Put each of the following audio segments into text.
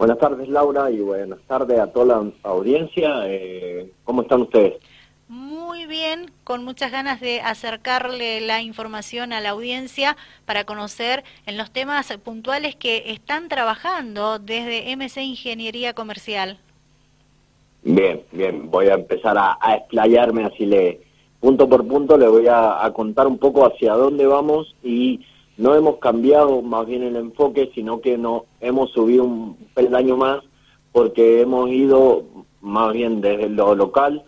Buenas tardes, Laura, y buenas tardes a toda la audiencia. Eh, ¿Cómo están ustedes? Muy bien, con muchas ganas de acercarle la información a la audiencia para conocer en los temas puntuales que están trabajando desde MC Ingeniería Comercial. Bien, bien, voy a empezar a, explayarme así le punto por punto, le voy a, contar un poco hacia dónde vamos y no hemos cambiado más bien el enfoque, sino que no hemos subido un peldaño más porque hemos ido más bien desde lo local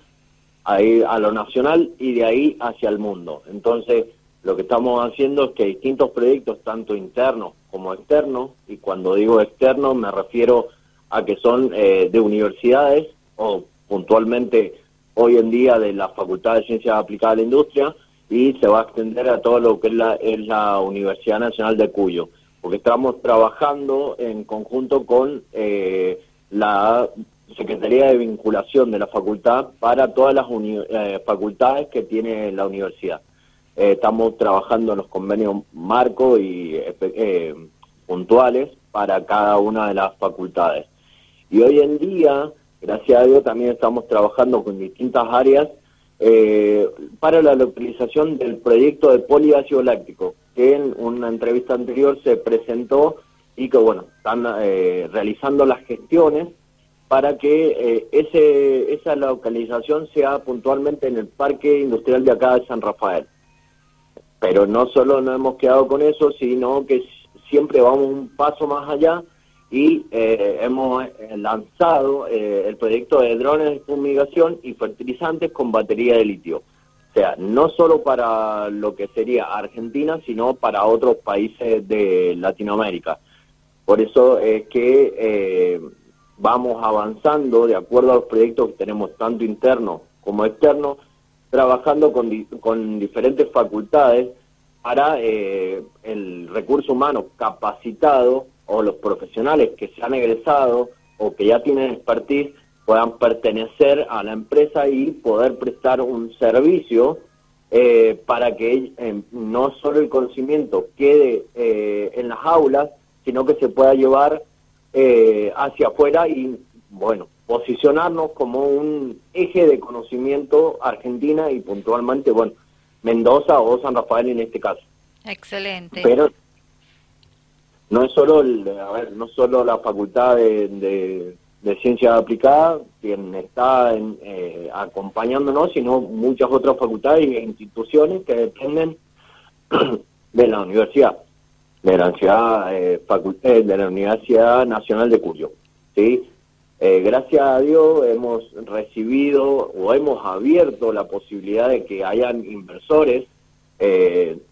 a, a lo nacional y de ahí hacia el mundo. Entonces, lo que estamos haciendo es que distintos proyectos, tanto internos como externos, y cuando digo externos me refiero a que son eh, de universidades o puntualmente hoy en día de la Facultad de Ciencias Aplicadas a la Industria y se va a extender a todo lo que es la, es la Universidad Nacional de Cuyo, porque estamos trabajando en conjunto con eh, la Secretaría de Vinculación de la facultad para todas las eh, facultades que tiene la universidad. Eh, estamos trabajando en los convenios marcos y puntuales para cada una de las facultades. Y hoy en día, gracias a Dios, también estamos trabajando con distintas áreas para la localización del proyecto de poliácido láctico, que en una entrevista anterior se presentó y que, bueno, están realizando las gestiones para que eh, ese, esa localización sea puntualmente en el Parque Industrial de acá de San Rafael. Pero no solo nos hemos quedado con eso, sino que siempre vamos un paso más allá y eh, hemos eh, lanzado el proyecto de drones de fumigación y fertilizantes con batería de litio. O sea, no solo para lo que sería Argentina, sino para otros países de Latinoamérica. Por eso es que vamos avanzando de acuerdo a los proyectos que tenemos tanto internos como externos, trabajando con, con diferentes facultades para eh, el recurso humano capacitado o los profesionales que se han egresado o que ya tienen expertise puedan pertenecer a la empresa y poder prestar un servicio eh, para que eh, no solo el conocimiento quede en las aulas, sino que se pueda llevar eh, hacia afuera y, bueno, posicionarnos como un eje de conocimiento Argentina y puntualmente, bueno, Mendoza o San Rafael en este caso. Excelente. Pero no es solo, a ver, no solo la Facultad de, de, de Ciencias Aplicadas quien está eh, acompañándonos, sino muchas otras facultades e instituciones que dependen de la universidad de la Universidad, eh, eh, de la Universidad Nacional de Cuyo. ¿sí? Eh, gracias a Dios hemos recibido o hemos abierto la posibilidad de que hayan inversores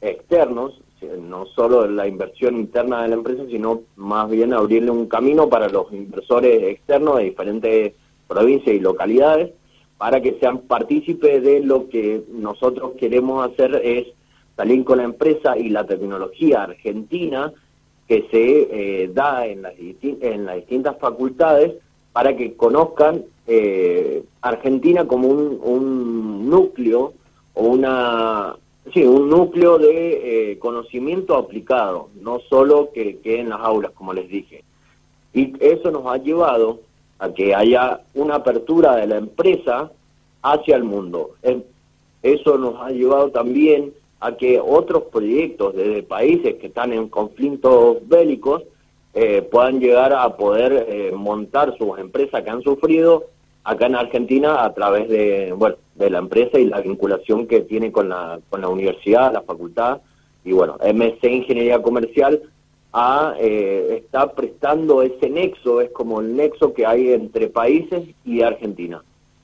externos, no solo la inversión interna de la empresa, sino más bien abrirle un camino para los inversores externos de diferentes provincias y localidades para que sean partícipes de lo que nosotros queremos hacer es salir con la empresa y la tecnología argentina que se eh, da en las, en las distintas facultades para que conozcan eh, Argentina como un, núcleo o una sí, un núcleo de eh, conocimiento aplicado, no solo que quede en las aulas, como les dije. Y eso nos ha llevado a que haya una apertura de la empresa hacia el mundo. Eso nos ha llevado también a que otros proyectos desde países que están en conflictos bélicos eh, puedan llegar a poder eh, montar sus empresas que han sufrido acá en Argentina a través de bueno de la empresa y la vinculación que tiene con la con la universidad, la facultad. Y bueno MC Ingeniería Comercial a, eh, está prestando ese nexo es como el nexo que hay entre países y Argentina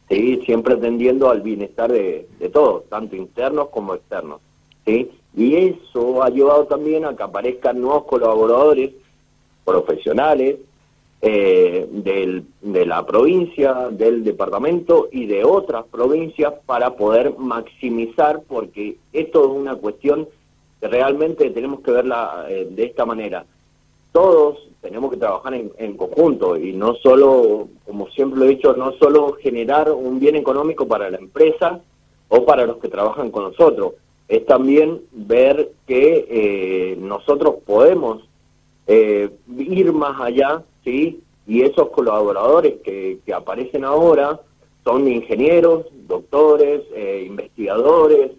sí siempre atendiendo al bienestar de, de todos tanto internos como externos y eso ha llevado también a que aparezcan nuevos colaboradores profesionales eh, de la provincia, del departamento y de otras provincias para poder maximizar, porque esto es una cuestión que realmente tenemos que verla eh, de esta manera. Todos tenemos que trabajar en, en, conjunto y no solo, como siempre lo he dicho, no solo generar un bien económico para la empresa o para los que trabajan con nosotros, es también ver que eh, nosotros podemos eh, ir más allá, ¿sí? y esos colaboradores que, que aparecen ahora son ingenieros, doctores, eh, investigadores,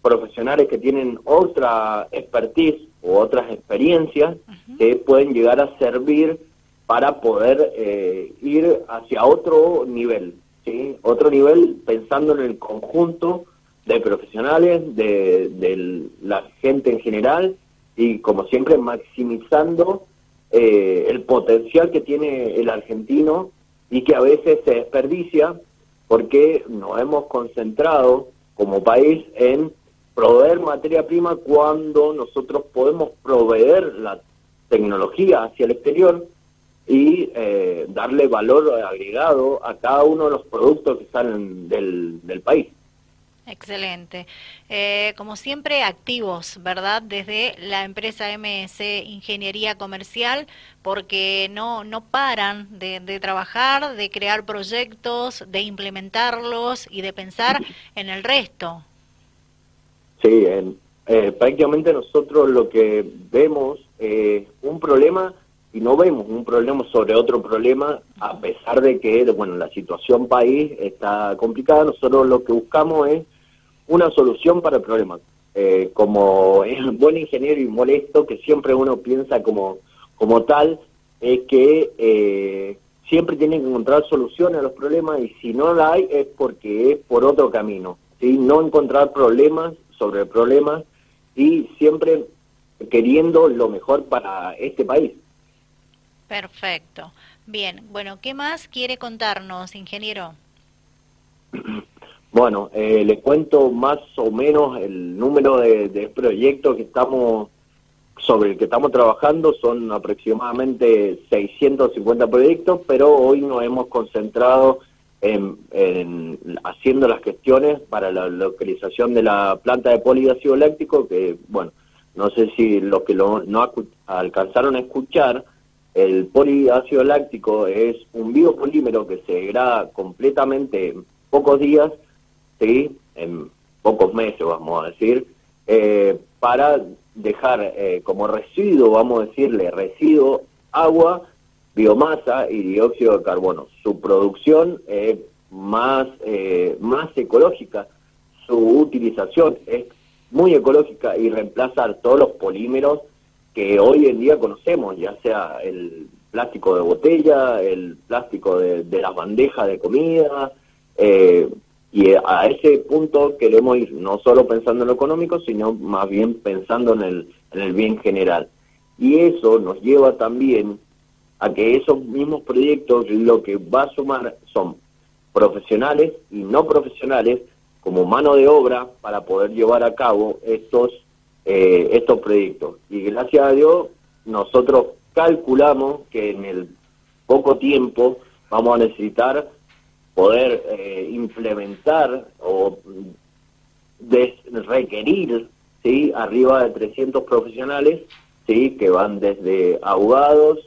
profesionales que tienen otra expertise u otras experiencias que pueden llegar a servir para poder eh, ir hacia otro nivel, ¿sí? Otro nivel pensando en el conjunto de profesionales, de, de la gente en general y como siempre maximizando eh, el potencial que tiene el argentino y que a veces se desperdicia porque nos hemos concentrado como país en proveer materia prima cuando nosotros podemos proveer la tecnología hacia el exterior y eh, darle valor agregado a cada uno de los productos que salen del, del país. Excelente. Eh, como siempre, activos, ¿verdad? Desde la empresa MS Ingeniería Comercial, porque no, no paran de, de, trabajar, de crear proyectos, de implementarlos y de pensar en el resto. Sí, eh, prácticamente nosotros lo que vemos es un problema y no vemos un problema sobre otro problema, a pesar de que, bueno, la situación país está complicada, nosotros lo que buscamos es una solución para el problema. Eh, como es buen ingeniero y molesto, que siempre uno piensa como, como tal, es que eh, siempre tiene que encontrar soluciones a los problemas y si no la hay es porque es por otro camino. ¿sí? No encontrar problemas sobre problemas y siempre queriendo lo mejor para este país. Perfecto. Bien, bueno, ¿qué más quiere contarnos, ingeniero? Bueno, eh, les cuento más o menos el número de, proyectos que estamos sobre el que estamos trabajando. Son aproximadamente 650 proyectos, pero hoy nos hemos concentrado en, haciendo las gestiones para la localización de la planta de poliácido láctico, que bueno, no sé si los que lo, no alcanzaron a escuchar, el poliácido láctico es un biopolímero que se degrada completamente en pocos días ¿sí? en pocos meses, vamos a decir, eh, para dejar eh, como residuo, vamos a decirle, residuo, agua, biomasa y dióxido de carbono. Su producción es más, eh, más ecológica, su utilización es muy ecológica y reemplazar todos los polímeros que hoy en día conocemos, ya sea el plástico de botella, el plástico de, de las bandejas de comida, eh, y a ese punto queremos ir, no solo pensando en lo económico, sino más bien pensando en el, en el bien general. Y eso nos lleva también a que esos mismos proyectos lo que va a sumar son profesionales y no profesionales como mano de obra para poder llevar a cabo estos, eh, estos proyectos. Y gracias a Dios nosotros calculamos que en el poco tiempo vamos a necesitar poder eh, implementar o requerir ¿sí? arriba de 300 profesionales ¿sí? que van desde abogados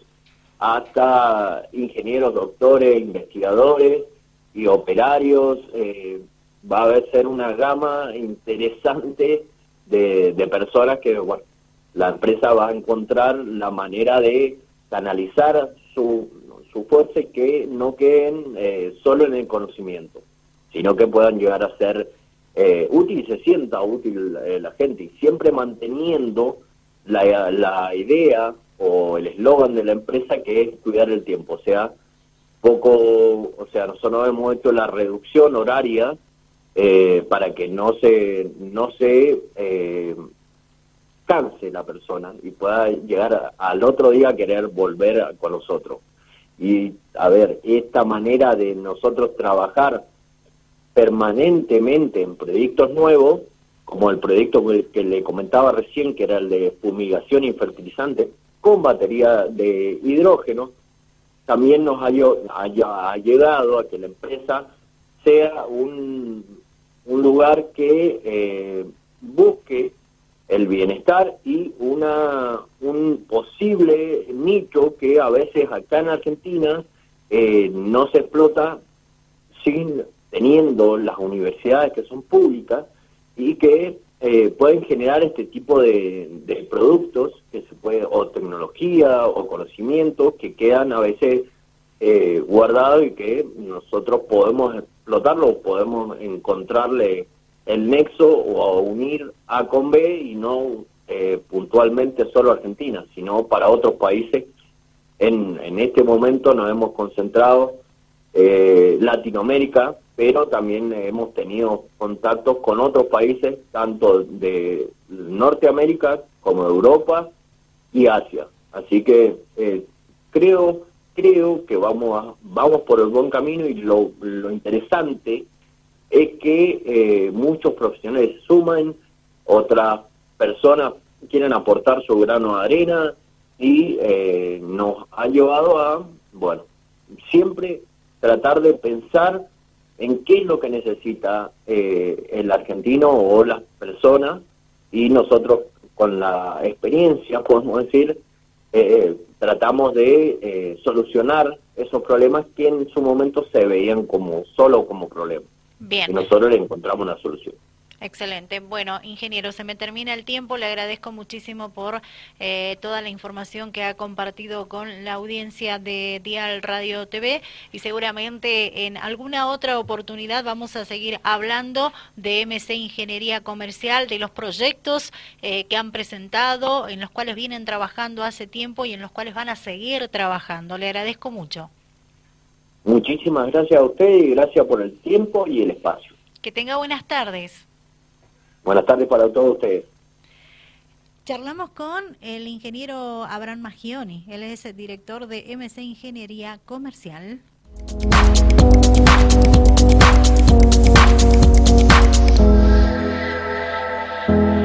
hasta ingenieros, doctores, investigadores y operarios. Eh, va a ser una gama interesante de, de personas que bueno, la empresa va a encontrar la manera de canalizar su fuerza y que no queden eh, solo en el conocimiento, sino que puedan llegar a ser eh, útil y se sienta útil eh, la gente, y siempre manteniendo la, la idea o el eslogan de la empresa que es cuidar el tiempo, o sea, poco, o sea, nosotros hemos hecho la reducción horaria para que no se, no se canse la persona y pueda llegar al otro día a querer volver con nosotros. Y, a ver, esta manera de nosotros trabajar permanentemente en proyectos nuevos, como el proyecto que le comentaba recién, que era el de fumigación y fertilizante, con batería de hidrógeno, también nos ha, ha, llegado a que la empresa sea un, un lugar que eh, busque el bienestar y una un posible nicho que a veces acá en Argentina eh, no se explota sin teniendo las universidades que son públicas y que eh, pueden generar este tipo de, productos que se puede o tecnología o conocimientos que quedan a veces eh, guardado y que nosotros podemos explotarlo, podemos encontrarle el nexo o unir A con B y no eh, puntualmente solo Argentina, sino para otros países. En, en este momento nos hemos concentrado eh, Latinoamérica, pero también hemos tenido contactos con otros países, tanto de Norteamérica como de Europa y Asia. Así que eh, creo creo que vamos a, vamos por el buen camino y lo, lo interesante es que eh, muchos profesionales suman, otras personas quieren aportar su grano de arena y eh, nos ha llevado a, bueno, siempre tratar de pensar en qué es lo que necesita eh, el argentino o las personas y nosotros con la experiencia, podemos decir, eh, tratamos de solucionar esos problemas que en su momento se veían como solo como problemas. Bien. Y nosotros le encontramos una solución. Excelente. Bueno, ingeniero, se me termina el tiempo. Le agradezco muchísimo por eh, toda la información que ha compartido con la audiencia de Dial Radio TV y seguramente en alguna otra oportunidad vamos a seguir hablando de MC Ingeniería Comercial, de los proyectos eh, que han presentado, en los cuales vienen trabajando hace tiempo y en los cuales van a seguir trabajando. Le agradezco mucho. Muchísimas gracias a usted y gracias por el tiempo y el espacio. Que tenga buenas tardes. Buenas tardes para todos ustedes. Charlamos con el ingeniero Abraham Magioni, él es el director de MC Ingeniería Comercial.